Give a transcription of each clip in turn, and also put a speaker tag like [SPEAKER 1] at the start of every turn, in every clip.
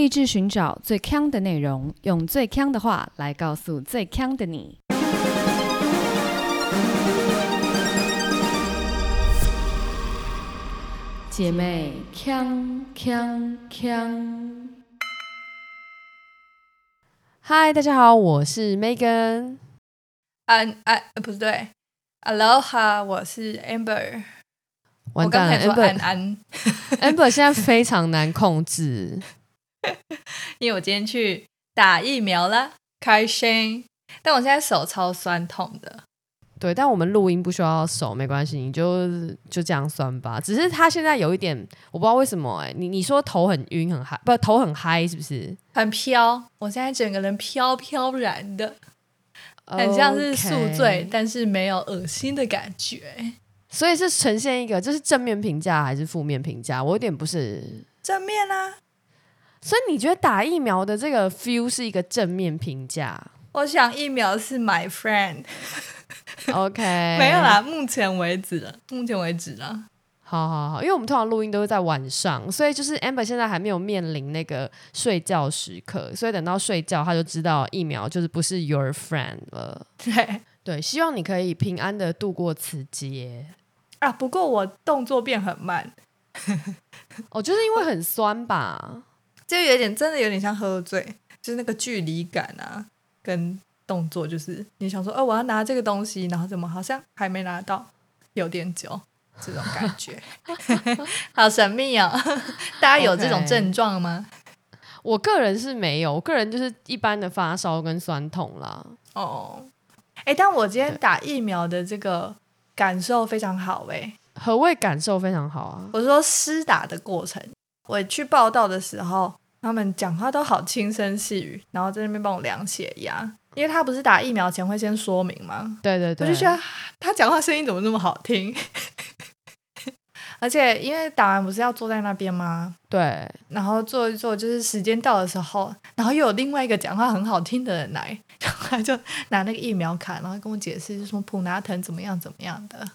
[SPEAKER 1] 立志寻找最强的内容，用最强的话来告诉最强的你。姐妹，强强强！
[SPEAKER 2] 嗨，大家好，我是 Megan。
[SPEAKER 3] 安安不是对，Aloha，我是 Amber。
[SPEAKER 2] 完蛋了，Amber 现在非常难控制。
[SPEAKER 3] 因为我今天去打疫苗了，开心。但我现在手超酸痛的，
[SPEAKER 2] 对，但我们录音不需要手，没关系，你就就这样酸吧。只是他现在有一点，我不知道为什么、哎，你你说头很晕很嗨，不头很嗨是不是？
[SPEAKER 3] 很飘。我现在整个人飘飘然的，很像是宿醉但是没有恶心的感觉。
[SPEAKER 2] 所以是呈现一个，这是正面评价还是负面评价？我有点不是。
[SPEAKER 3] 正面啊，
[SPEAKER 2] 所以你觉得打疫苗的这个 feel 是一个正面评价
[SPEAKER 3] 我想疫苗是 my
[SPEAKER 2] friend，？OK，
[SPEAKER 3] 没有啦，目前为止了，目前为止了。
[SPEAKER 2] 好好好，因为我们通常录音都是在晚上，所以就是 Amber 现在还没有面临那个睡觉时刻，所以等到睡觉，他就知道疫苗就是不是 your friend 了。
[SPEAKER 3] 对
[SPEAKER 2] 对，希望你可以平安的度过此劫。
[SPEAKER 3] 啊，不过我动作变很慢，
[SPEAKER 2] 哦，就是因为很酸吧？
[SPEAKER 3] 就有点真的有点像喝醉，就是那个距离感啊，跟动作，就是你想说，哦，我要拿这个东西，然后怎么好像还没拿到，有点久，这种感觉，好神秘哦。大家有这种症状吗？
[SPEAKER 2] 我个人是没有，我个人就是一般的发烧跟酸痛啦。
[SPEAKER 3] 哦，哎，但我今天打疫苗的这个感受非常好哎。
[SPEAKER 2] 何谓感受非常好啊？
[SPEAKER 3] 我说施打的过程，我去报道的时候，他们讲话都好轻声细语，然后在那边帮我量血压，因为他不是打疫苗前会先说明吗？
[SPEAKER 2] 对对对，
[SPEAKER 3] 我就觉得他讲话声音怎么那么好听？而且因为打完不是要坐在那边吗？
[SPEAKER 2] 对，
[SPEAKER 3] 然后坐一坐，就是时间到的时候，然后又有另外一个讲话很好听的人来，然后他就拿那个疫苗卡，然后跟我解释，就说普拿疼怎么样怎么样的，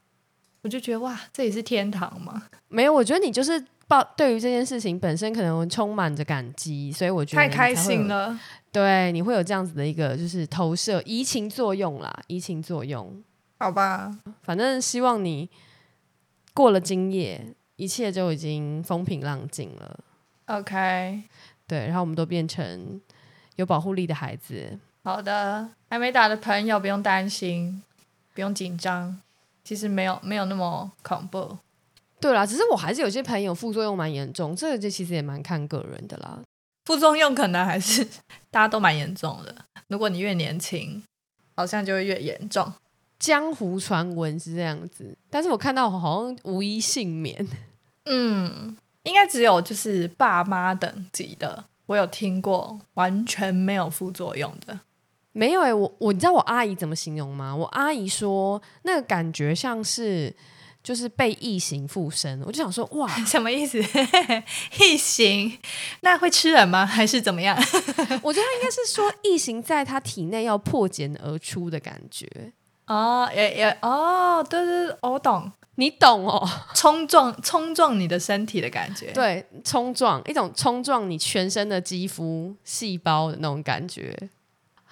[SPEAKER 3] 我就觉得哇，这也是天堂吗？
[SPEAKER 2] 没有，我觉得你就是抱对于这件事情本身可能充满着感激，所以我觉得
[SPEAKER 3] 太开心了。
[SPEAKER 2] 对，你会有这样子的一个就是投射移情作用啦，移情作用。
[SPEAKER 3] 好吧，
[SPEAKER 2] 反正希望你过了今夜，一切就已经风平浪静了。
[SPEAKER 3] OK，
[SPEAKER 2] 对，然后我们都变成有保护力的孩子。
[SPEAKER 3] 好的，还没打的朋友不用担心，不用紧张，其实没有没有那么恐怖。
[SPEAKER 2] 对啦，只是我还是有些朋友副作用蛮严重，这个就其实也蛮看个人的啦。
[SPEAKER 3] 副作用可能还是大家都蛮严重的。如果你越年轻，好像就会越严重。
[SPEAKER 2] 江湖传闻是这样子，但是我看到好像无一幸免。
[SPEAKER 3] 嗯，应该只有就是爸妈等级的，我有听过完全没有副作用的。
[SPEAKER 2] 没有哎、我我你知道我阿姨怎么形容吗？我阿姨说那个感觉像是就是被异形附身，我就想说哇，
[SPEAKER 3] 什么意思？异形？那会吃人吗？还是怎么样？
[SPEAKER 2] 我觉得他应该是说异形在他体内要破茧而出的感觉，
[SPEAKER 3] 哦，也也哦，对对对，我懂，
[SPEAKER 2] 你懂哦？
[SPEAKER 3] 冲撞冲撞你的身体的感觉。
[SPEAKER 2] 对，冲撞一种冲撞你全身的肌肤细胞的那种感觉。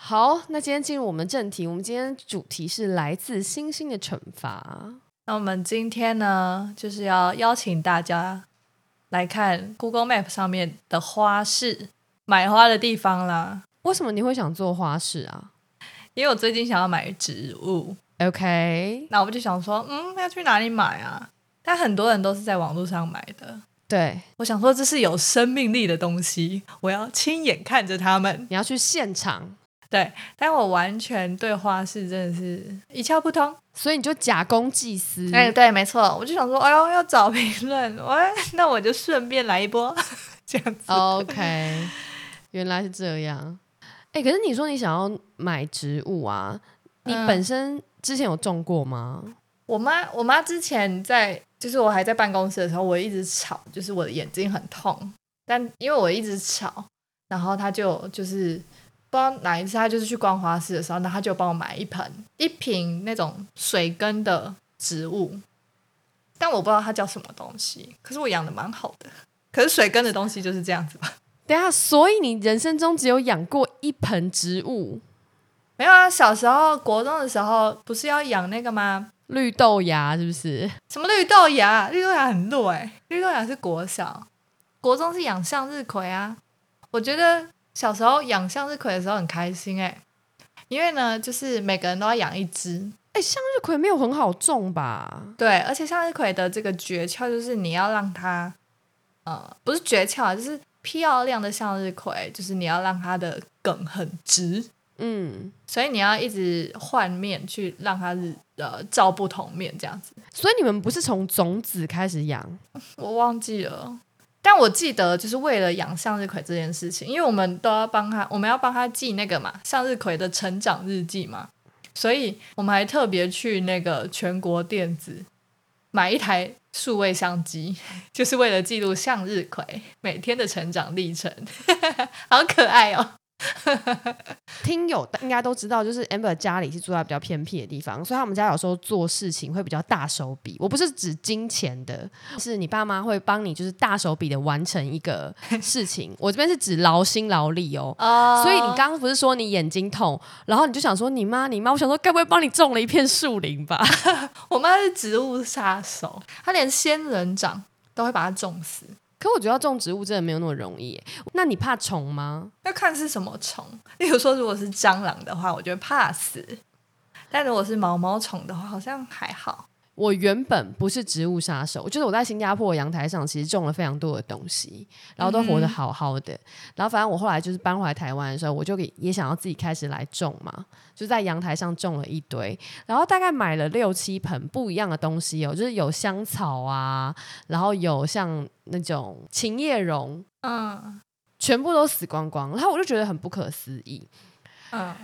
[SPEAKER 2] 好，那今天进入我们正题，我们今天主题是来自星星的惩罚。
[SPEAKER 3] 那我们今天呢，就是要邀请大家来看 Google Map 上面的花市，买花的地方啦。
[SPEAKER 2] 为什么你会想做花市啊
[SPEAKER 3] 因为我最近想要买植物
[SPEAKER 2] ，？OK，
[SPEAKER 3] 那我就想说，嗯，要去哪里买啊？但很多人都是在网络上买的。
[SPEAKER 2] 对，
[SPEAKER 3] 我想说，这是有生命力的东西，我要亲眼看着他们。
[SPEAKER 2] 你要去现场，
[SPEAKER 3] 对，但我完全对花式真的是一窍不通。
[SPEAKER 2] 所以你就假公济私。
[SPEAKER 3] 哎、对，没错，我就想说，哎呦，要找评论，我那我就顺便来一波，这样子。
[SPEAKER 2] OK，原来是这样。哎、可是你说你想要买植物啊，你
[SPEAKER 3] 嗯
[SPEAKER 2] 本身之前有种过吗？
[SPEAKER 3] 我妈，我妈之前在，就是我还在办公室的时候，我一直吵，就是我的眼睛很痛，但因为我一直吵，然后她就就是不知道哪一次，他就是去逛花市的时候，然后她就帮我买一盆一瓶那种水根的植物，但我不知道它叫什么东西，可是我养的蛮好的，可是水根的东西就是这样子吧？
[SPEAKER 2] 等一下，所以你人生中只有养过一盆植物，
[SPEAKER 3] 没有啊，小时候国中的时候不是要养那个吗？
[SPEAKER 2] 绿豆芽是不是？
[SPEAKER 3] 什么绿豆芽？绿豆芽很弱哎、绿豆芽是国小，国中是养向日葵啊。我觉得小时候养向日葵的时候很开心哎、因为呢，就是每个人都要养一只。
[SPEAKER 2] 哎、向日葵没有很好种吧？
[SPEAKER 3] 对，而且向日葵的这个诀窍就是你要让它，呃，不是诀窍啊，就是漂亮的向日葵，就是你要让它的梗很直，
[SPEAKER 2] 嗯，
[SPEAKER 3] 所以你要一直换面去让它是呃照不同面这样子。
[SPEAKER 2] 所以你们不是从种子开始养？
[SPEAKER 3] 我忘记了，但我记得就是为了养向日葵这件事情，因为我们都要帮他，我们要帮他记那个嘛向日葵的成长日记嘛，所以我们还特别去那个全国电子买一台数位相机，就是为了记录向日葵每天的成长历程，好可爱哦。
[SPEAKER 2] 听友应该都知道，就是 Amber 家里是住在比较偏僻的地方，所以他们家有时候做事情会比较大手笔。我不是指金钱的，是你爸妈会帮你就是大手笔的完成一个事情。我这边是指劳心劳力哦。
[SPEAKER 3] 哦
[SPEAKER 2] 所以你刚刚不是说你眼睛痛，然后你就想说你妈你妈，我想说该不会帮你种了一片树林吧？
[SPEAKER 3] 我妈是植物杀手，她连仙人掌都会把它种死。
[SPEAKER 2] 可我觉得种植物真的没有那么容易。那你怕虫吗？
[SPEAKER 3] 要看是什么虫。例如说，如果是蟑螂的话，我觉得怕死；但如果是毛毛虫的话，好像还好。
[SPEAKER 2] 我原本不是植物杀手，就是我在新加坡阳台上其实种了非常多的东西，然后都活得好好的。然后反正我后来就是搬回来台湾的时候，我就给也想要自己开始来种嘛，就在阳台上种了一堆，然后大概买了六七盆不一样的东西哦，就是有香草啊，然后有像那种琴叶榕，
[SPEAKER 3] 嗯
[SPEAKER 2] 全部都死光光，然后我就觉得很不可思议。
[SPEAKER 3] 嗯，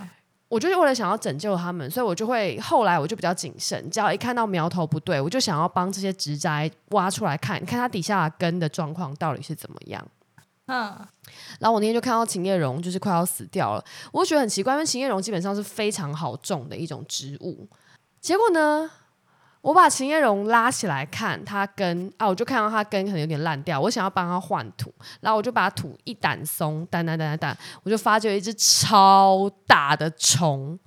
[SPEAKER 2] 我就是为了想要拯救他们，所以我就会后来我就比较谨慎，只要一看到苗头不对，我就想要帮这些植栽挖出来看，看它底下的根的状况到底是怎么样。
[SPEAKER 3] 嗯，
[SPEAKER 2] 然后我那天就看到琴叶榕就是快要死掉了，我就觉得很奇怪，因为琴叶榕基本上是非常好种的一种植物，结果呢，我把秦叶榕拉起来看它根啊，我就看到它根可能有点烂掉，我想要帮它换土，然后我就把土一掸松，掸掸掸掸掸，我就发觉一只超大的虫，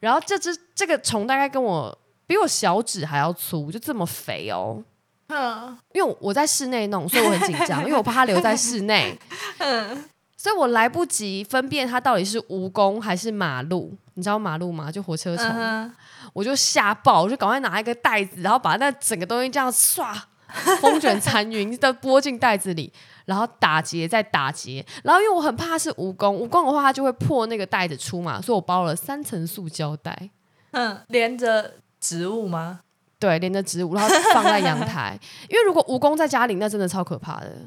[SPEAKER 2] 然后这只这个虫大概跟我比我小指还要粗，就这么肥哦。
[SPEAKER 3] 嗯，
[SPEAKER 2] 因为我我在室内弄，所以我很紧张，因为我怕它留在室内，所以我来不及分辨它到底是蜈蚣还是马路。你知道马路吗？就火车虫，
[SPEAKER 3] 嗯
[SPEAKER 2] 我就吓爆，我就赶快拿一个袋子，然后把那整个东西这样唰风卷残云的拨进袋子里，然后打结再打结，然后因为我很怕是蜈蚣，蜈蚣的话它就会破那个袋子出嘛，所以我包了三层塑胶袋。
[SPEAKER 3] 嗯，连着植物吗？
[SPEAKER 2] 对，连着植物，然后放在阳台。因为如果蜈蚣在家里，那真的超可怕的。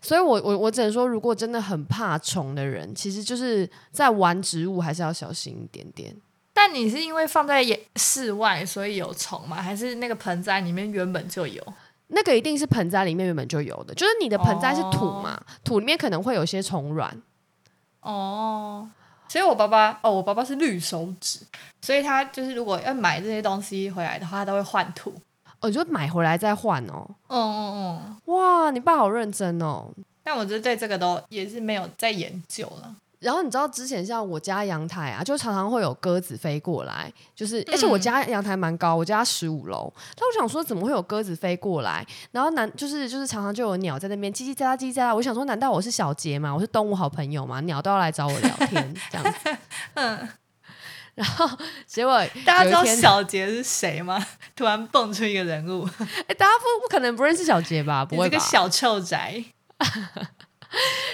[SPEAKER 2] 所以我我我只能说，如果真的很怕虫的人，其实就是在玩植物还是要小心一点点。
[SPEAKER 3] 但你是因为放在室外，所以有虫吗？还是那个盆栽里面原本就有？
[SPEAKER 2] 那个一定是盆栽里面原本就有的，就是你的盆栽是土嘛，土里面可能会有些虫卵。
[SPEAKER 3] 哦，所以我爸爸哦，我爸爸是绿手指，所以他就是如果要买这些东西回来的话，他都会换土。
[SPEAKER 2] 哦，你就买回来再换哦。
[SPEAKER 3] 嗯嗯嗯。
[SPEAKER 2] 哇，你爸好认真哦。
[SPEAKER 3] 但我就对这个都也是没有在研究了。
[SPEAKER 2] 然后你知道之前像我家阳台啊，就常常会有鸽子飞过来，就是而且我家阳台蛮高，我家十五楼，但我想说怎么会有鸽子飞过来？然后难就是就是常常就有鸟在那边叽叽喳喳叽叽喳喳，我想说难道我是小杰吗？我是动物好朋友吗？鸟都要来找我聊天这样子。
[SPEAKER 3] 嗯，
[SPEAKER 2] 然后 结果
[SPEAKER 3] 大家知道小杰是谁吗？突然蹦出一个人物，
[SPEAKER 2] 哎，大家不不可能不认识小杰吧？不会吧
[SPEAKER 3] 个？小臭宅。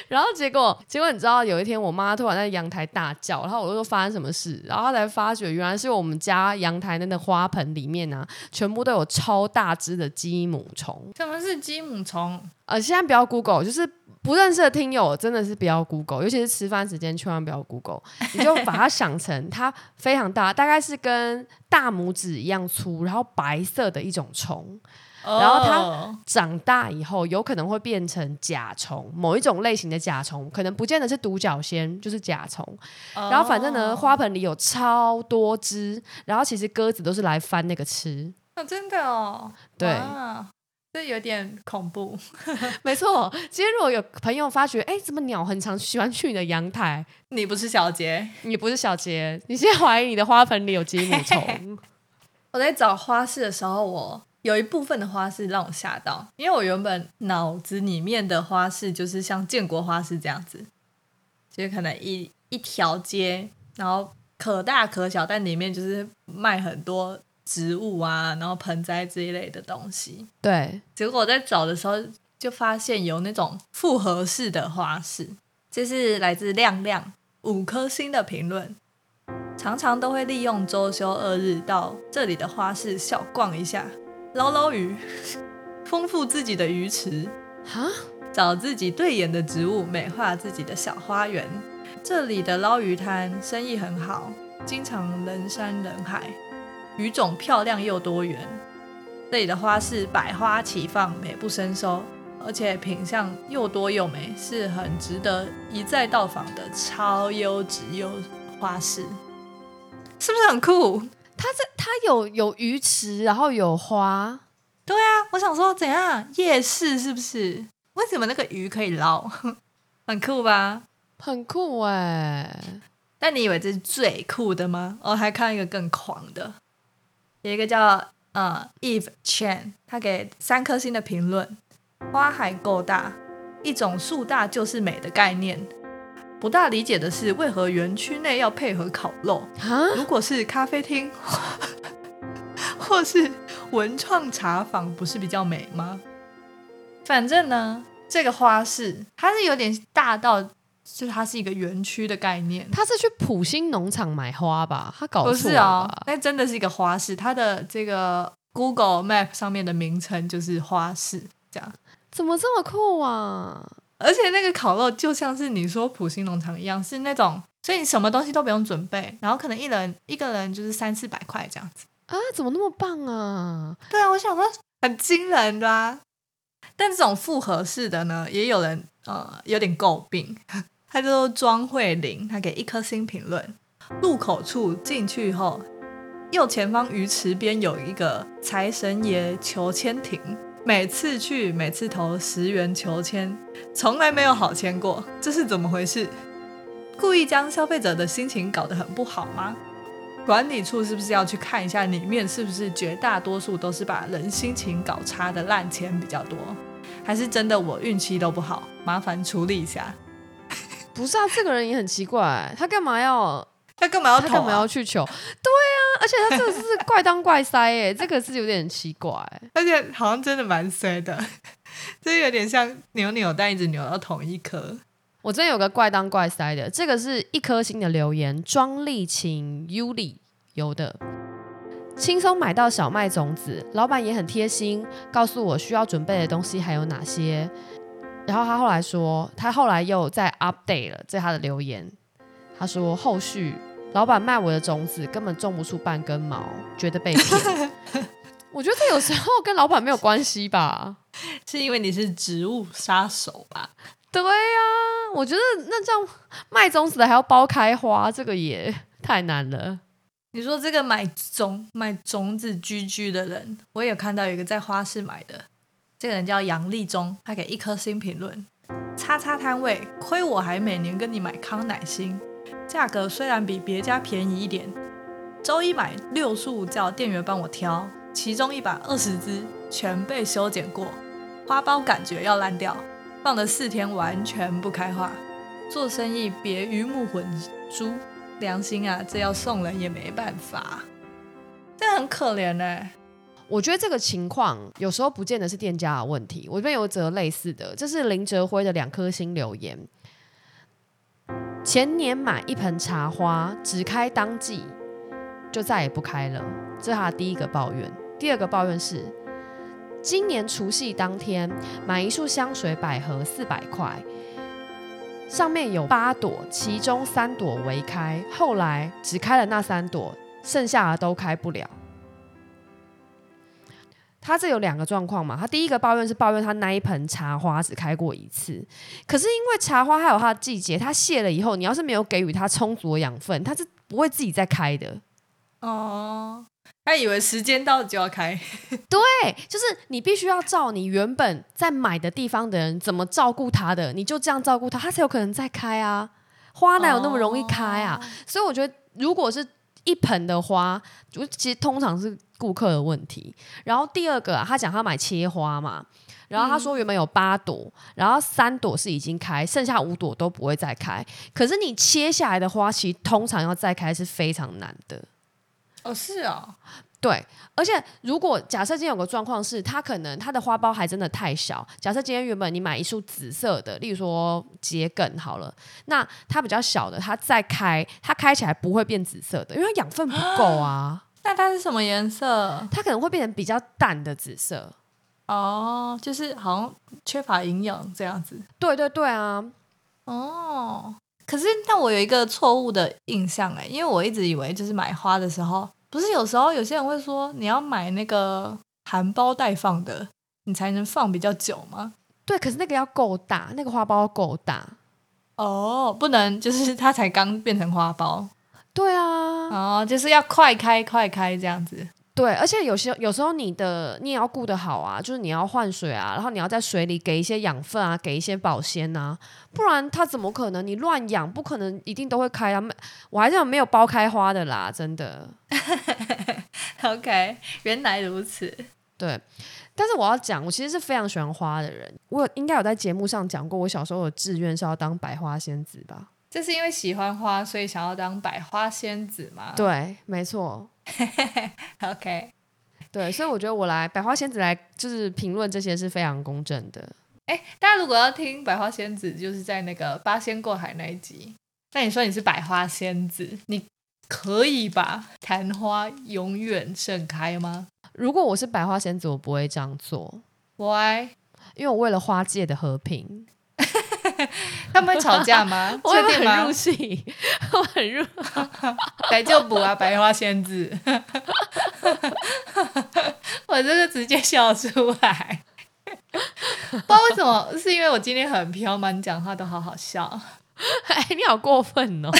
[SPEAKER 2] 然后结果，结果你知道，有一天我妈突然在阳台大叫，然后我就说发生什么事，然后她才发觉原来是我们家阳台那个花盆里面啊，全部都有超大只的鸡母虫。
[SPEAKER 3] 什么是鸡母虫？
[SPEAKER 2] 呃，现在不要 Google，就是不认识的听友真的是不要 Google，尤其是吃饭时间千万不要 Google，你就把它想成 它非常大，大概是跟大拇指一样粗，然后白色的一种虫。然后它
[SPEAKER 3] 哦
[SPEAKER 2] 长大以后有可能会变成甲虫，某一种类型的甲虫，可能不见得是独角仙，就是甲虫。然后反正呢，
[SPEAKER 3] 哦
[SPEAKER 2] 花盆里有超多只，然后其实鸽子都是来翻那个吃。
[SPEAKER 3] 哦，真的哦，
[SPEAKER 2] 对
[SPEAKER 3] 哇这有点恐怖。
[SPEAKER 2] 没错，今天如果有朋友发觉，哎，怎么鸟很常喜欢去你的阳台？
[SPEAKER 3] 你不是小杰，
[SPEAKER 2] 你不是小杰，你现在怀疑你的花盆里有吉姆虫？
[SPEAKER 3] 我在找花式的时候，我有一部分的花式让我吓到，因为我原本脑子里面的花式就是像建国花市这样子，就是可能一一条街，然后可大可小，但里面就是卖很多。植物啊，然后盆栽这一类的东西。
[SPEAKER 2] 对，
[SPEAKER 3] 结果我在找的时候就发现有那种复合式的花式，这是来自亮亮五颗星的评论。常常都会利用周休二日到这里的花市小逛一下，捞捞鱼，丰富自己的鱼池，哈，找自己对眼的植物，美化自己的小花园。这里的捞鱼摊生意很好，经常人山人海。鱼种漂亮又多元，这里的花是百花齐放，美不胜收，而且品相又多又美，是很值得一再到访的超优质优花市，是不是很酷？
[SPEAKER 2] 它这它有有鱼池，然后有花，
[SPEAKER 3] 对啊，我想说怎样夜市是不是？为什么那个鱼可以捞？很酷吧？
[SPEAKER 2] 很酷哎！
[SPEAKER 3] 但你以为这是最酷的吗？我还看一个更狂的。有一个叫呃 Eve Chan，他给三颗星的评论：花海够大，一种树大就是美的概念。不大理解的是，为何园区内要配合烤肉？如果是咖啡厅 或是文创茶坊，不是比较美吗？反正呢，这个花市它是有点大到。就是它是一个园区的概念，
[SPEAKER 2] 他是去普兴农场买花吧？他搞
[SPEAKER 3] 错
[SPEAKER 2] 了，
[SPEAKER 3] 那真的是一个花市。它的这个 Google Map 上面的名称就是花市，这样
[SPEAKER 2] 怎么这么酷啊？
[SPEAKER 3] 而且那个烤肉就像是你说普兴农场一样，是那种，所以你什么东西都不用准备，然后可能一人一个人就是三四百块这样子
[SPEAKER 2] 啊？怎么那么棒啊？
[SPEAKER 3] 对啊，我想说很惊人的。但这种复合式的呢，也有人呃有点诟病。他叫做庄慧玲，他给一颗星评论。入口处进去后，右前方鱼池边有一个财神爷求签亭，每次去每次投十元求签，从来没有好签过，这是怎么回事？故意将消费者的心情搞得很不好吗？管理处是不是要去看一下里面是不是绝大多数都是把人心情搞差的烂签比较多，还是真的我运气都不好？麻烦处理一下。
[SPEAKER 2] 不是啊，这个人也很奇怪，他干嘛要
[SPEAKER 3] 他干嘛要他
[SPEAKER 2] 干嘛要去求？对啊，而且他这个是怪当怪塞哎，这个是有点奇怪，
[SPEAKER 3] 而且好像真的蛮衰的，这有点像扭扭蛋一直扭到同一颗。
[SPEAKER 2] 我真有个怪当怪塞的，这个是一颗星的留言，庄丽琴 Yuli 有的，轻松买到小麦种子，老板也很贴心，告诉我需要准备的东西还有哪些。然后他后来说，他后来又在 update 了，在他的留言，他说后续老板卖我的种子根本种不出半根毛，觉得被骗。我觉得这有时候跟老板没有关系吧，
[SPEAKER 3] 是因为你是植物杀手吧？
[SPEAKER 2] 对呀，我觉得那这样卖种子的还要包开花，这个也太难了。
[SPEAKER 3] 你说这个买种买种子居居的人，我也有看到有一个在花市买的。这个人叫杨立忠，他给一颗星评论：叉叉摊位，亏我还每年跟你买康乃馨，价格虽然比别家便宜一点，周一买六束叫店员帮我挑，其中一百二十支全被修剪过，花苞感觉要烂掉，放了四天完全不开花。做生意别鱼目混珠，良心啊，这要送人也没办法，这很可怜呢。
[SPEAKER 2] 我觉得这个情况有时候不见得是店家的问题。我这边有则类似的，这是林哲辉的两颗星留言。前年买一盆茶花，只开当季，就再也不开了，这是他第一个抱怨。第二个抱怨是，今年除夕当天买一束香水百合四百块，上面有八朵，其中三朵未开，后来只开了那三朵，剩下的都开不了。他这有两个状况嘛？他第一个抱怨是抱怨他那一盆茶花只开过一次，可是因为茶花还有它的季节，它谢了以后，你要是没有给予它充足的养分，它是不会自己再开的。
[SPEAKER 3] 哦，他以为时间到就要开，
[SPEAKER 2] 对，就是你必须要照你原本在买的地方的人怎么照顾它的，你就这样照顾它，它才有可能再开啊。花哪有那么容易开啊？所以我觉得，如果是一盆的花，我其实通常是顾客的问题。然后第二个、啊，他讲他买切花嘛，然后他说原本有八朵，然后三朵是已经开，剩下五朵都不会再开。可是你切下来的花，其实通常要再开是非常难的。
[SPEAKER 3] 哦，是哦，
[SPEAKER 2] 对，而且如果假设今天有个状况是，它可能它的花苞还真的太小。假设今天原本你买一束紫色的，例如说桔梗好了，那它比较小的，它再开，它开起来不会变紫色的，因为它养分不够啊，
[SPEAKER 3] 那它是什么颜色？
[SPEAKER 2] 它可能会变成比较淡的紫色。
[SPEAKER 3] 哦，就是好像缺乏营养这样子。
[SPEAKER 2] 对对对啊，
[SPEAKER 3] 哦，可是但我有一个错误的印象哎，因为我一直以为就是买花的时候，不是有时候有些人会说你要买那个含苞待放的，你才能放比较久吗？
[SPEAKER 2] 对，可是那个要够大，那个花苞要够大。
[SPEAKER 3] 哦，不能就是它才刚变成花苞
[SPEAKER 2] 对啊，
[SPEAKER 3] 哦，就是要快开快开这样子。
[SPEAKER 2] 对，而且有些有时候你的你也要顾得好啊，就是你要换水啊，然后你要在水里给一些养分啊，给一些保鲜呐、不然它怎么可能你乱养，不可能一定都会开啊。没我还是有没有包开花的啦，真的。
[SPEAKER 3] OK，原来如此。
[SPEAKER 2] 对，但是我要讲，我其实是非常喜欢花的人。我有应该有在节目上讲过，我小时候的志愿是要当百花仙子吧？
[SPEAKER 3] 这是因为喜欢花，所以想要当百花仙子吗？
[SPEAKER 2] 对，没错。
[SPEAKER 3] OK。
[SPEAKER 2] 对，所以我觉得我来百花仙子来就是评论这些是非常公正的。
[SPEAKER 3] 哎，大家如果要听百花仙子，就是在那个八仙过海那一集。那你说你是百花仙子，你可以把昙花永远盛开吗
[SPEAKER 2] 如果我是百花仙子，我不会这样做
[SPEAKER 3] ，？Why？
[SPEAKER 2] 因为我为了花界的和平，
[SPEAKER 3] 他们会吵架吗？
[SPEAKER 2] 我很入？戏，我很入。
[SPEAKER 3] 来就补啊，白花仙子。我这个直接笑出来，不知道为什么，是因为我今天很飘吗？你讲话都好好笑。
[SPEAKER 2] 哎，你好过分哦！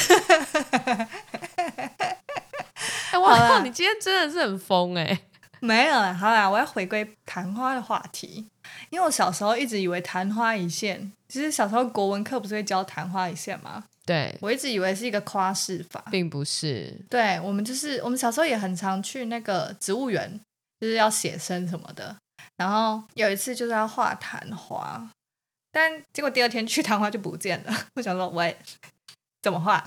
[SPEAKER 2] 哎，我靠，你今天真的是很疯哎、
[SPEAKER 3] 没有啦，好啦，我要回归昙花的话题，因为我小时候一直以为昙花一现，其实小时候国文课不是会教昙花一现吗？
[SPEAKER 2] 对，
[SPEAKER 3] 我一直以为是一个夸饰法。
[SPEAKER 2] 并不是。
[SPEAKER 3] 对我们就是我们小时候也很常去那个植物园，就是要写生什么的。然后有一次就是要画昙花，但结果第二天去昙花就不见了。我想说，喂，怎么画？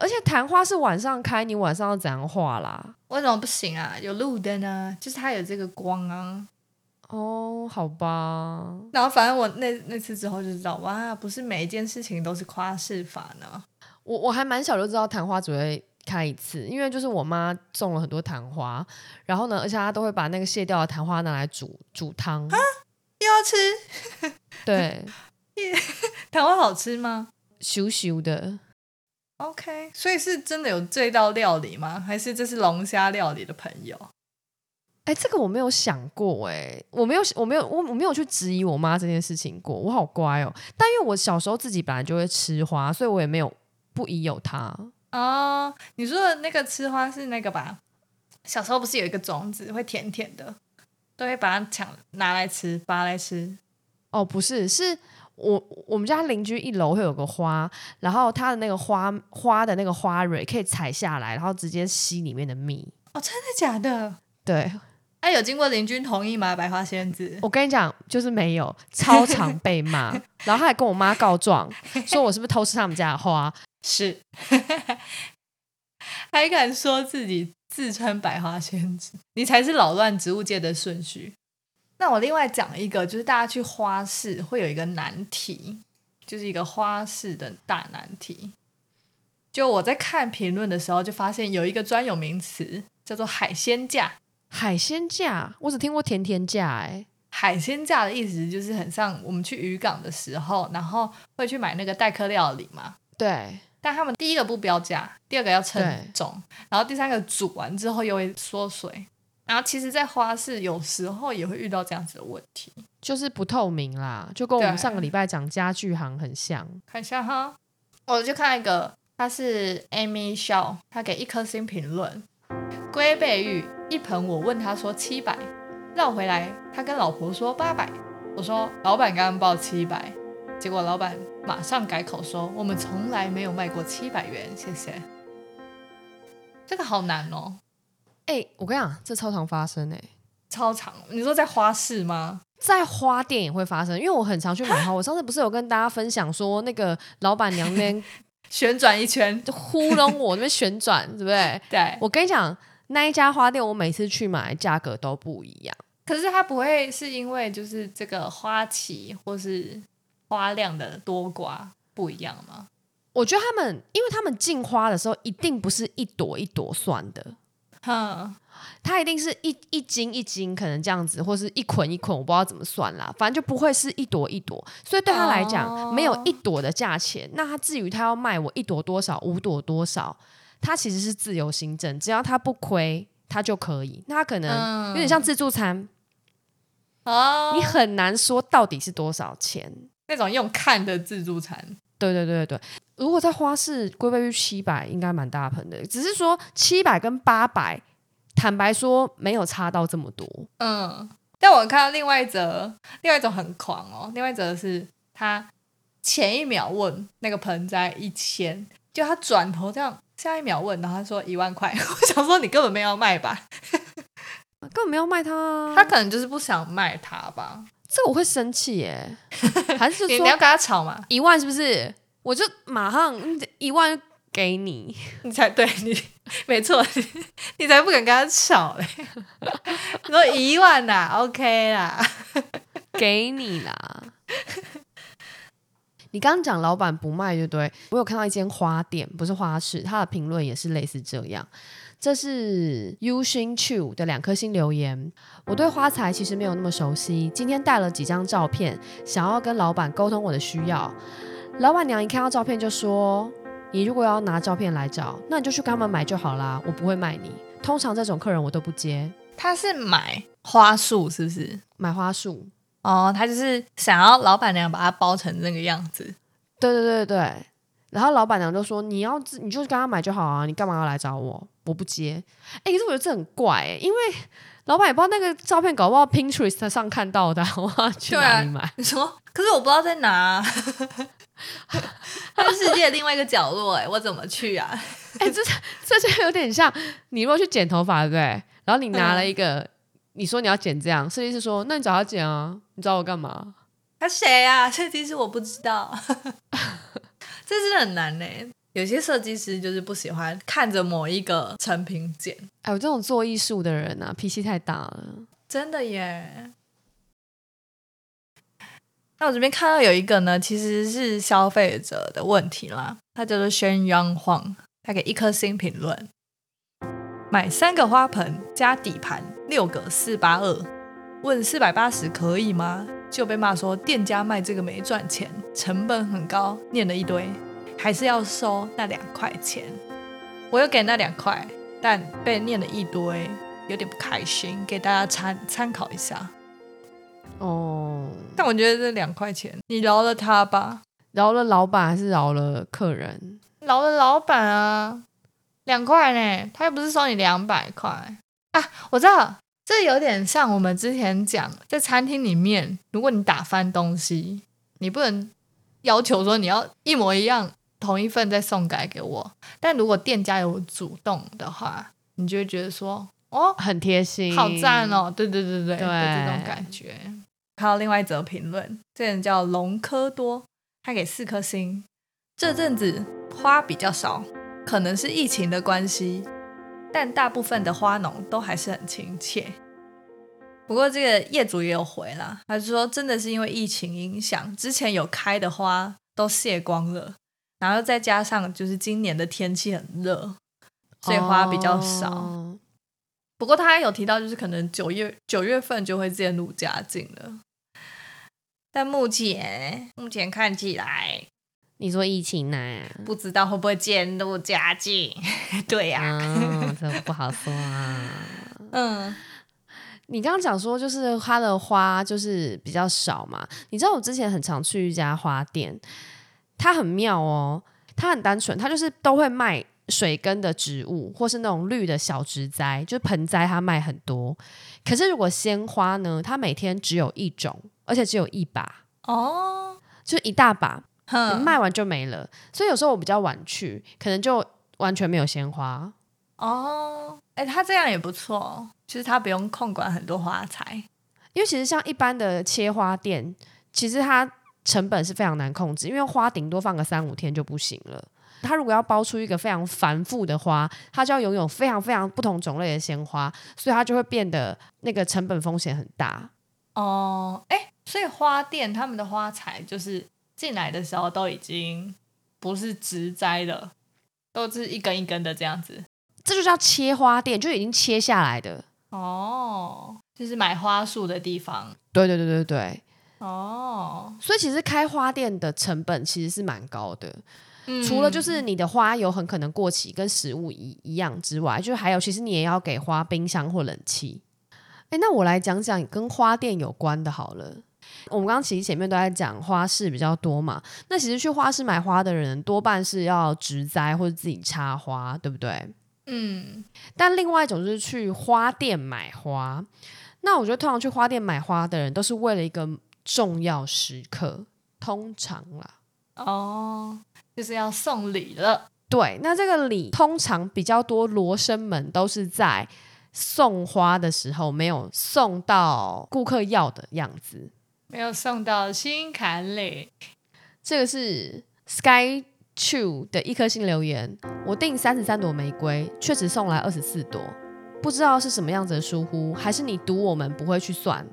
[SPEAKER 2] 而且昙花是晚上开，你晚上要怎样画啦？
[SPEAKER 3] 为什么不行啊？有路灯啊，就是它有这个光啊。
[SPEAKER 2] 哦，好吧，
[SPEAKER 3] 然后反正我那那次之后就知道，哇，不是每一件事情都是夸饰法呢。
[SPEAKER 2] 我我还蛮小就知道昙花只会开一次，因为就是我妈种了很多昙花，然后呢，而且她都会把那个卸掉的昙花拿来煮煮汤啊。
[SPEAKER 3] 又要吃
[SPEAKER 2] 对，
[SPEAKER 3] 昙花好吃吗
[SPEAKER 2] 咻咻的。
[SPEAKER 3] ？OK，所以是真的有这道料理吗？还是这是龙虾料理的朋友？
[SPEAKER 2] 哎，这个我没有想过，哎，我没有，我没有，我我没有去质疑我妈这件事情过，我好乖哦。但因为我小时候自己本来就会吃花，所以我也没有不疑有它。
[SPEAKER 3] 哦，你说的那个吃花是那个吧？小时候不是有一个种子会甜甜的，都会把它抢拿来吃，拔来吃。
[SPEAKER 2] 哦，不是，是我我们家邻居一楼会有个花，然后它的那个花花的那个花蕊可以采下来，然后直接吸里面的蜜。
[SPEAKER 3] 哦，真的假的？
[SPEAKER 2] 对
[SPEAKER 3] 哎、有经过邻居同意吗？百花仙子，
[SPEAKER 2] 我跟你讲，就是没有，超常被骂，然后他还跟我妈告状，说我是不是偷吃他们家的花。
[SPEAKER 3] 是，还敢说自己自称百花仙子，你才是扰乱植物界的顺序。那我另外讲一个，就是大家去花市会有一个难题，就是一个花市的大难题。就我在看评论的时候，就发现有一个专有名词叫做海鲜价。
[SPEAKER 2] 海鲜价，我只听过甜甜价、哎，
[SPEAKER 3] 海鲜价的意思就是很像我们去渔港的时候，然后会去买那个代客料理嘛。
[SPEAKER 2] 对，
[SPEAKER 3] 但他们第一个不标价，第二个要称
[SPEAKER 2] 对
[SPEAKER 3] 重，然后第三个煮完之后又会缩水。然后其实，在花市有时候也会遇到这样子的问题。
[SPEAKER 2] 就是不透明啦，就跟我们上个礼拜讲家具行很像。
[SPEAKER 3] 看一下哈，我就看一个，他是 Amy Shaw，他给一颗星评论。龟背玉一盆，我问他说七百，绕回来他跟老婆说八百。我说老板刚刚报七百，结果老板马上改口说我们从来没有卖过七百元，谢谢。这个好难哦，
[SPEAKER 2] 哎、我跟你讲，这超常发生哎、
[SPEAKER 3] 超常。你说在花市吗？
[SPEAKER 2] 在花店也会发生，因为我很常去买花。我上次不是有跟大家分享说，那个老板娘那边
[SPEAKER 3] 旋转一圈，
[SPEAKER 2] 就糊弄我，那边旋转，对不对？
[SPEAKER 3] 对。
[SPEAKER 2] 我跟你讲，那一家花店，我每次去买价格都不一样。
[SPEAKER 3] 可是它不会是因为就是这个花期或是花量的多寡不一样吗？
[SPEAKER 2] 我觉得他们，因为他们进花的时候，一定不是一朵一朵算的，
[SPEAKER 3] 哼，
[SPEAKER 2] 它一定是一一斤一斤，可能这样子，或是一捆一捆，我不知道怎么算啦，反正就不会是一朵一朵。所以对他来讲，
[SPEAKER 3] 哦
[SPEAKER 2] 没有一朵的价钱，那他至于他要卖我一朵多少，五朵多少，他其实是自由行政，只要它不亏，它就可以。那它可能
[SPEAKER 3] 嗯
[SPEAKER 2] 有点像自助餐，
[SPEAKER 3] 哦，
[SPEAKER 2] 你很难说到底是多少钱。
[SPEAKER 3] 那种用看的自助餐，
[SPEAKER 2] 对对对对对，如果在花市龟背玉七百，应该蛮大盆的。只是说七百跟八百，坦白说没有差到这么多。
[SPEAKER 3] 嗯。但我看到另外一则，另外一种很狂哦，另外一则是他前一秒问那个盆栽一千，就他转头这样，下一秒问，然后他说一万块，我想说你根本没有要卖吧，
[SPEAKER 2] 根本没有卖他、啊，
[SPEAKER 3] 他可能就是不想卖他吧，
[SPEAKER 2] 这我会生气耶，还是
[SPEAKER 3] 你你要跟他吵嘛，
[SPEAKER 2] 一万是不是？我就马上嗯一万给你，
[SPEAKER 3] 你才对 你没错，你你才不敢跟他吵嘞。你说一万呐、OK 啦，
[SPEAKER 2] 给你啦。你刚刚讲老板不卖，对不对？我有看到一间花店，不是花市，他的评论也是类似这样。这是 U 星 Chu 的两颗星留言。我对花材其实没有那么熟悉，今天带了几张照片，想要跟老板沟通我的需要。老板娘一看到照片就说：“你如果要拿照片来找，那你就去跟他们买就好啦，我不会卖你。通常这种客人我都不接。
[SPEAKER 3] 他是买花束是不是？
[SPEAKER 2] 买花束，
[SPEAKER 3] 哦，他就是想要老板娘把它包成那个样子。
[SPEAKER 2] 对对对对。然后老板娘就说：“你要你就跟他买就好啊，你干嘛要来找我？我不接。”哎，可是我觉得这很怪哎，因为老板也不知道那个照片搞不好 Pinterest 上看到的啊，我要去
[SPEAKER 3] 啊
[SPEAKER 2] 哪里买？
[SPEAKER 3] 你说，可是我不知道在哪、啊，它是世界的另外一个角落、哎，我怎么去啊？
[SPEAKER 2] 哎，这这就有点像你如果去剪头发，对不对？然后你拿
[SPEAKER 3] 嗯
[SPEAKER 2] 了一个，你说你要剪这样，设计师说：“那你找他剪啊，你找我干嘛
[SPEAKER 3] 他谁啊？设计师我不知道，这真的很难呢、有些设计师就是不喜欢看着某一个成品剪，？”
[SPEAKER 2] 哎，我这种做艺术的人啊，脾气太大了。
[SPEAKER 3] 真的耶。那我这边看到有一个呢，其实是消费者的问题啦，他叫做宣央晃，他给一颗星评论，买三个花盆加底盘六个四八二，问四百八十可以吗？就被骂说店家卖这个没赚钱，成本很高，念了一堆，还是要收那两块钱。我又给那两块，但被念了一堆，有点不开心，给大家参参考一下。
[SPEAKER 2] 哦，
[SPEAKER 3] 但我觉得这两块钱，你饶了他吧，
[SPEAKER 2] 饶了老板还是饶了客人？
[SPEAKER 3] 饶了老板啊，两块呢，他又不是收你两百块啊。我知道，这有点像我们之前讲，在餐厅里面，如果你打翻东西，你不能要求说你要一模一样同一份再送改给我，但如果店家有主动的话，你就会觉得说，哦，
[SPEAKER 2] 很贴心，
[SPEAKER 3] 好赞！哦！对对对对，
[SPEAKER 2] 对
[SPEAKER 3] 有这种感觉。看到另外一则评论，这人叫龙科多，他给四颗星。这阵子花比较少，可能是疫情的关系，但大部分的花农都还是很亲切。不过这个业主也有回啦，他就说真的是因为疫情影响，之前有开的花都谢光了，然后再加上就是今年的天气很热，所以花比较少。
[SPEAKER 2] 哦
[SPEAKER 3] 不过他还有提到，就是可能九月九月份就会渐入佳境了。但目前目前看起来，
[SPEAKER 2] 你说疫情呢、
[SPEAKER 3] 不知道会不会渐入佳境。对呀、
[SPEAKER 2] 嗯，这不好说啊。
[SPEAKER 3] 嗯，
[SPEAKER 2] 你刚刚讲说，就是它的花就是比较少嘛。你知道我之前很常去一家花店，它很妙哦，它很单纯，它就是都会卖水根的植物，或是那种绿的小植栽，就是盆栽，它卖很多。可是如果鲜花呢，它每天只有一种，而且只有一把，
[SPEAKER 3] 哦，
[SPEAKER 2] 就一大把，卖完就没了。所以有时候我比较晚去，可能就完全没有鲜花。
[SPEAKER 3] 哦，哎，他这样也不错，就是他不用控管很多花材。
[SPEAKER 2] 因为其实像一般的切花店，其实它成本是非常难控制，因为花顶多放个三五天就不行了。它如果要包出一个非常繁复的花，它就要拥有非常非常不同种类的鲜花，所以它就会变得那个成本风险很大。
[SPEAKER 3] 哦，哎，所以花店他们的花材就是进来的时候都已经不是植栽了，都是一根一根的这样子。
[SPEAKER 2] 这就叫切花店，就已经切下来的。
[SPEAKER 3] 哦，就是买花束的地方。
[SPEAKER 2] 对对对对对，
[SPEAKER 3] 哦，
[SPEAKER 2] 所以其实开花店的成本其实是蛮高的。
[SPEAKER 3] 嗯
[SPEAKER 2] 除了就是你的花有很可能过期，跟食物一一样之外，就还有其实你也要给花冰箱或冷气。哎，那我来讲讲跟花店有关的好了。我们刚刚其实前面都在讲花市比较多嘛，那其实去花市买花的人多半是要植栽或者自己插花，对不对？
[SPEAKER 3] 嗯，
[SPEAKER 2] 但另外一种就是去花店买花。那我觉得通常去花店买花的人都是为了一个重要时刻，通常啦。
[SPEAKER 3] 哦，就是要送礼了。
[SPEAKER 2] 对，那这个礼通常比较多，罗生门都是在送花的时候没有送到顾客要的样子。
[SPEAKER 3] 没有送到心坎里，
[SPEAKER 2] 这个是 Sky Chu 的一颗星留言，我订三十三朵玫瑰，确实送来二十四朵，不知道是什么样子的疏忽，还是你赌我们不会去算，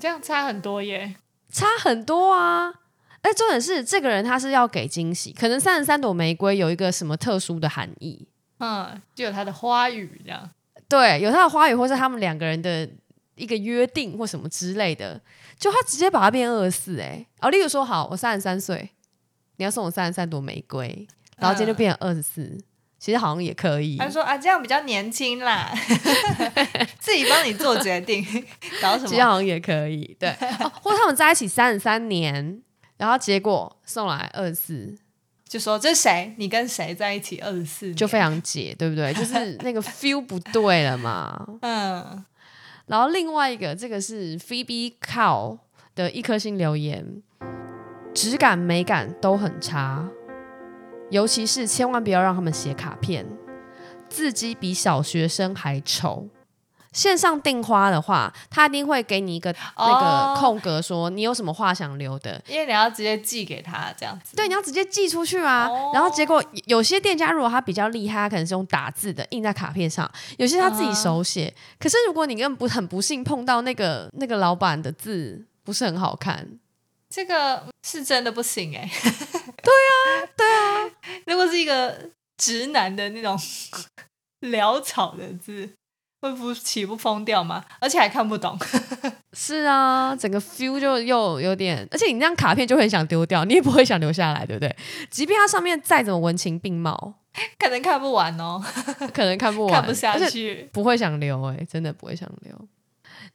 [SPEAKER 3] 这样差很多耶。
[SPEAKER 2] 差很多啊。哎，重点是这个人他是要给惊喜，可能三十三朵玫瑰有一个什么特殊的含义，
[SPEAKER 3] 嗯，就有他的花语这样。
[SPEAKER 2] 对，有他的花语，或是他们两个人的一个约定或什么之类的，就他直接把它变二十四，哎，哦，例如说，好，我三十三岁，你要送我三十三朵玫瑰，然后今天就变成二十四，其实好像也可以。
[SPEAKER 3] 他说啊，这样比较年轻啦，自己帮你做决定，搞什么？
[SPEAKER 2] 其实好像也可以，对，哦、或者他们在一起三十三年，然后结果送来二十四，
[SPEAKER 3] 就说这是谁？你跟谁在一起二十四？
[SPEAKER 2] 就非常解，对不对？就是那个 feel 不对了嘛。
[SPEAKER 3] 嗯，
[SPEAKER 2] 然后另外一个，这个是 Phoebe Cow 的一颗星留言，质感美感都很差，尤其是千万不要让他们写卡片，字迹比小学生还丑。线上订花的话，他一定会给你一个那
[SPEAKER 3] 哦
[SPEAKER 2] 个空格，说你有什么话想留的。
[SPEAKER 3] 因为你要直接寄给他这样子。
[SPEAKER 2] 对，你要直接寄出去啊。
[SPEAKER 3] 哦
[SPEAKER 2] 然后结果有些店家如果他比较厉害，他可能是用打字的，印在卡片上；有些他自己手写。可是如果你根本不很不幸碰到那个那个老板的字不是很好看，
[SPEAKER 3] 这个是真的不行哎、对啊，对啊。如果是一个直男的那种 潦草的字，会不岂不疯掉吗？而且还看不懂。
[SPEAKER 2] 是啊，整个 feel 就又有点，而且你那张卡片就会很想丢掉，你也不会想留下来，对不对？即便它上面再怎么文情并茂，
[SPEAKER 3] 可能看不完哦，
[SPEAKER 2] 可能看不完，
[SPEAKER 3] 看不下去。
[SPEAKER 2] 不会想留、欸，真的不会想留。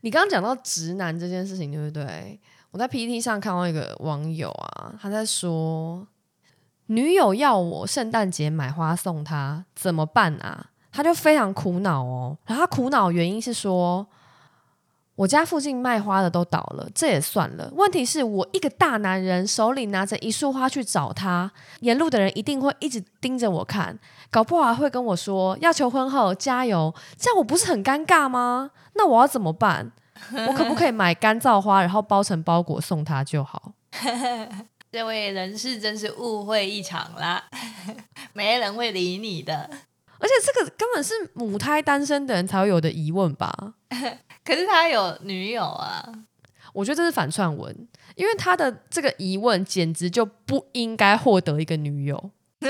[SPEAKER 2] 你刚刚讲到直男这件事情，对不对？我在 PPT 上看到一个网友啊，他在说，女友要我圣诞节买花送她，怎么办啊？他就非常苦恼哦。然后他苦恼原因是说，我家附近卖花的都倒了，这也算了。问题是我一个大男人手里拿着一束花去找他，沿路的人一定会一直盯着我看，搞不好还会跟我说要求婚后加油，这样我不是很尴尬吗？那我要怎么办？我可不可以买干燥花，然后包成包裹送他就好？
[SPEAKER 3] 这位人士真是误会一场啦，没人会理你的。
[SPEAKER 2] 而且这个根本是母胎单身的人才会有的疑问吧？
[SPEAKER 3] 可是他有女友啊，
[SPEAKER 2] 我觉得这是反串文，因为他的这个疑问简直就不应该获得一个女友。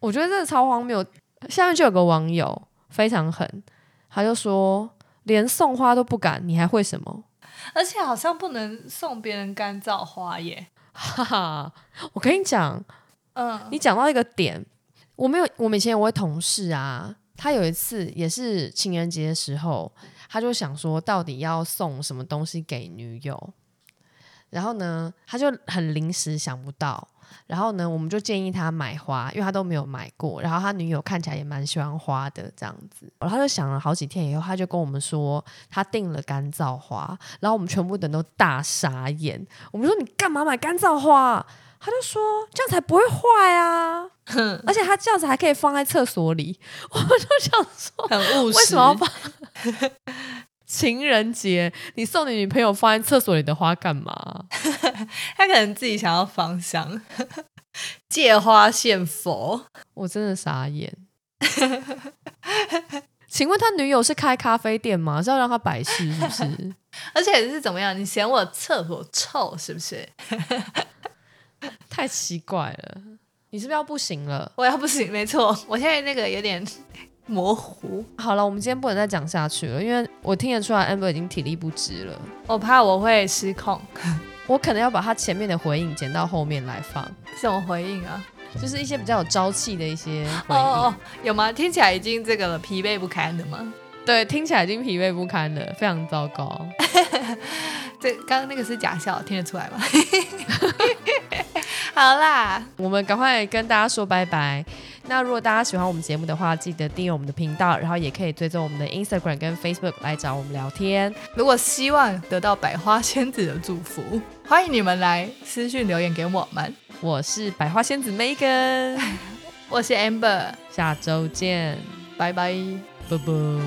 [SPEAKER 2] 我觉得这个超荒谬。下面就有个网友非常狠，他就说连送花都不敢，你还会什么？
[SPEAKER 3] 而且好像不能送别人干燥花耶。
[SPEAKER 2] 哈哈，我跟你讲，
[SPEAKER 3] 嗯，
[SPEAKER 2] 你讲到一个点，我没有，我们以前有位同事啊，他有一次也是情人节的时候，他就想说到底要送什么东西给女友，然后呢，他就很临时想不到，然后呢，我们就建议他买花，因为他都没有买过。然后他女友看起来也蛮喜欢花的，这样子。然后他就想了好几天以后，他就跟我们说他订了干燥花。然后我们全部人都大傻眼。我们说你干嘛买干燥花？他就说这样才不会坏啊，而且他这样子还可以放在厕所里。我就想说，
[SPEAKER 3] 很务实。
[SPEAKER 2] 为什么要放？情人节，你送你女朋友放在厕所里的花干嘛？
[SPEAKER 3] 他可能自己想要芳香，借花献佛。
[SPEAKER 2] 我真的傻眼。请问他女友是开咖啡店吗？是要让他摆事是不是？
[SPEAKER 3] 而且是怎么样？你嫌我厕所臭是不是？
[SPEAKER 2] 太奇怪了，你是不是要不行了？
[SPEAKER 3] 我要不行，没错，我现在那个有点模糊。
[SPEAKER 2] 好了，我们今天不能再讲下去了，因为我听得出来 Amber 已经体力不支了。
[SPEAKER 3] 我怕我会失控，
[SPEAKER 2] 我可能要把他前面的回应剪到后面来放。
[SPEAKER 3] 什么回应啊？
[SPEAKER 2] 就是一些比较有朝气的一些回
[SPEAKER 3] 应，哦有吗？听起来已经这个了疲惫不堪的吗？
[SPEAKER 2] 对，听起来已经疲惫不堪了，非常糟糕。
[SPEAKER 3] 这刚刚那个是假笑，听得出来吗？好啦，
[SPEAKER 2] 我们赶快跟大家说拜拜。那如果大家喜欢我们节目的话，记得订阅我们的频道，然后也可以追踪我们的 Instagram 跟 Facebook 来找我们聊天。
[SPEAKER 3] 如果希望得到百花仙子的祝福，欢迎你们来私讯留言给我们。
[SPEAKER 2] 我是百花仙子 Megan，
[SPEAKER 3] 我是 Amber，
[SPEAKER 2] 下周见，
[SPEAKER 3] 拜拜，
[SPEAKER 2] 啵啵。